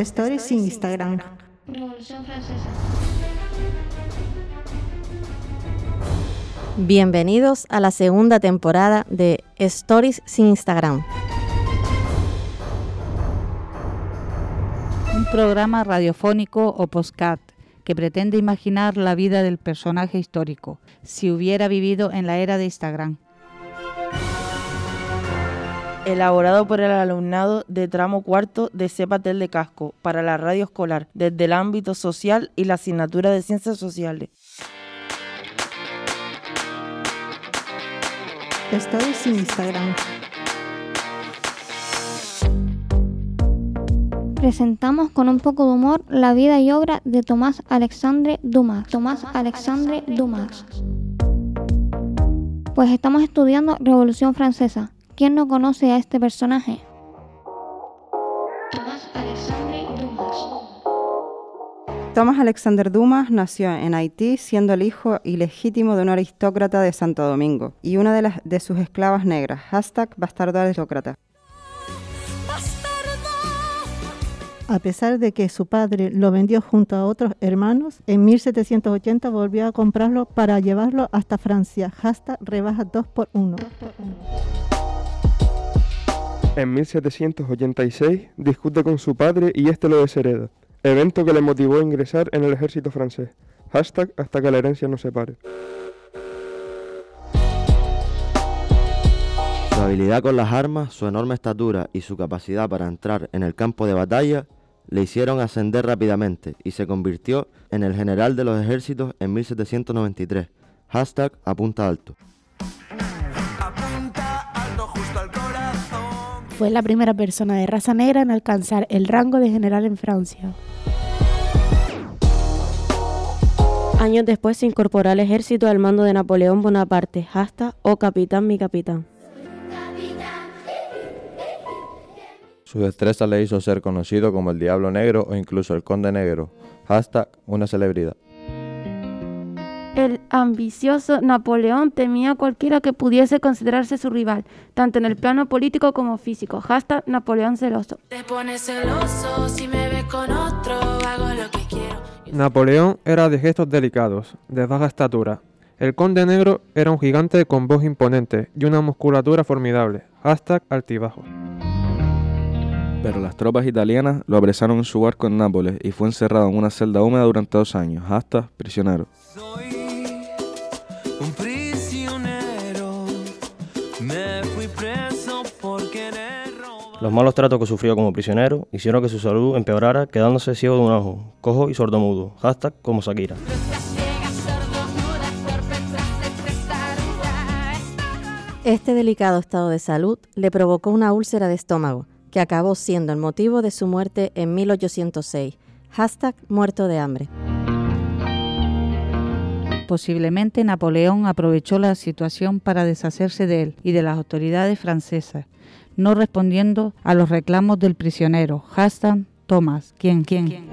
Stories sin Instagram. Revolución Francesa. Bienvenidos a la segunda temporada de Stories sin Instagram. Un programa radiofónico o postcat que pretende imaginar la vida del personaje histórico si hubiera vivido en la era de Instagram. Elaborado por el alumnado de tramo cuarto de Cepatel de Casco para la radio escolar desde el ámbito social y la asignatura de ciencias sociales. Stories sin Instagram. Presentamos con un poco de humor la vida y obra de Tomás Alexandre Dumas. Tomás Alexandre Dumas. Pues estamos estudiando Revolución Francesa. ¿Quién no conoce a este personaje? Tomás Alexandre Dumas. Thomas Alexander Dumas nació en Haití siendo el hijo ilegítimo de un aristócrata de Santo Domingo y una de, las, de sus esclavas negras, hashtag bastardo aristócrata. A pesar de que su padre lo vendió junto a otros hermanos, en 1780 volvió a comprarlo para llevarlo hasta Francia. Hashtag rebaja 2 por 1. En 1786 discute con su padre y este lo deshereda, evento que le motivó a ingresar en el ejército francés. Hashtag hasta que la herencia nos separe. Su habilidad con las armas, su enorme estatura y su capacidad para entrar en el campo de batalla le hicieron ascender rápidamente y se convirtió en el general de los ejércitos en 1793. Hashtag apunta alto. Fue la primera persona de raza negra en alcanzar el rango de general en Francia. Años después se incorporó al ejército al mando de Napoleón Bonaparte. Hashtag o capitán mi capitán. Su destreza le hizo ser conocido como el Diablo Negro o incluso el Conde Negro. Hashtag una celebridad. El ambicioso Napoleón temía a cualquiera que pudiese considerarse su rival, tanto en el plano político como físico. Hashtag Napoleón celoso. Te pones celoso si me ves con otro, hago lo que quiero. Napoleón era de gestos delicados, de baja estatura. El conde negro era un gigante con voz imponente y una musculatura formidable. Hashtag altibajo. Pero las tropas italianas lo apresaron en su barco en Nápoles y fue encerrado en una celda húmeda durante dos años. Hashtag prisionero. Un prisionero, me fui preso por querer robar. Los malos tratos que sufrió como prisionero hicieron que su salud empeorara, quedándose ciego de un ojo, cojo y sordomudo. Hashtag como Shakira. Este delicado estado de salud le provocó una úlcera de estómago, que acabó siendo el motivo de su muerte en 1806. Hashtag muerto de hambre. Posiblemente Napoleón aprovechó la situación para deshacerse de él y de las autoridades francesas, no respondiendo a los reclamos del prisionero. Hashtag Thomas. ¿Quién? ¿Quién?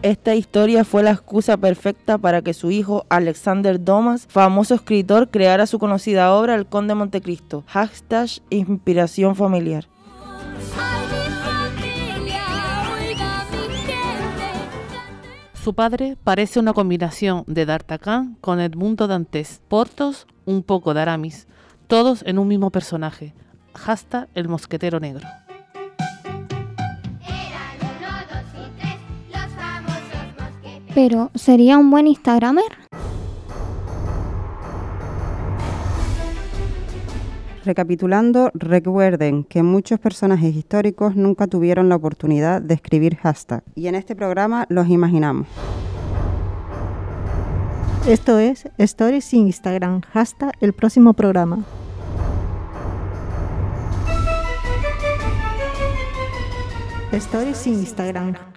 Esta historia fue la excusa perfecta para que su hijo Alexander Dumas, famoso escritor, creara su conocida obra El Conde de Montecristo. Hashtag inspiración familiar. Su padre parece una combinación de D'Artagnan con Edmundo Dantes, Portos, un poco de Aramis, todos en un mismo personaje. Hashtag el mosquetero negro. Pero, ¿sería un buen Instagramer? Recapitulando, recuerden que muchos personajes históricos nunca tuvieron la oportunidad de escribir hashtag y en este programa los imaginamos. Esto es Stories sin Instagram. Hashtag el próximo programa. Stories sin Instagram.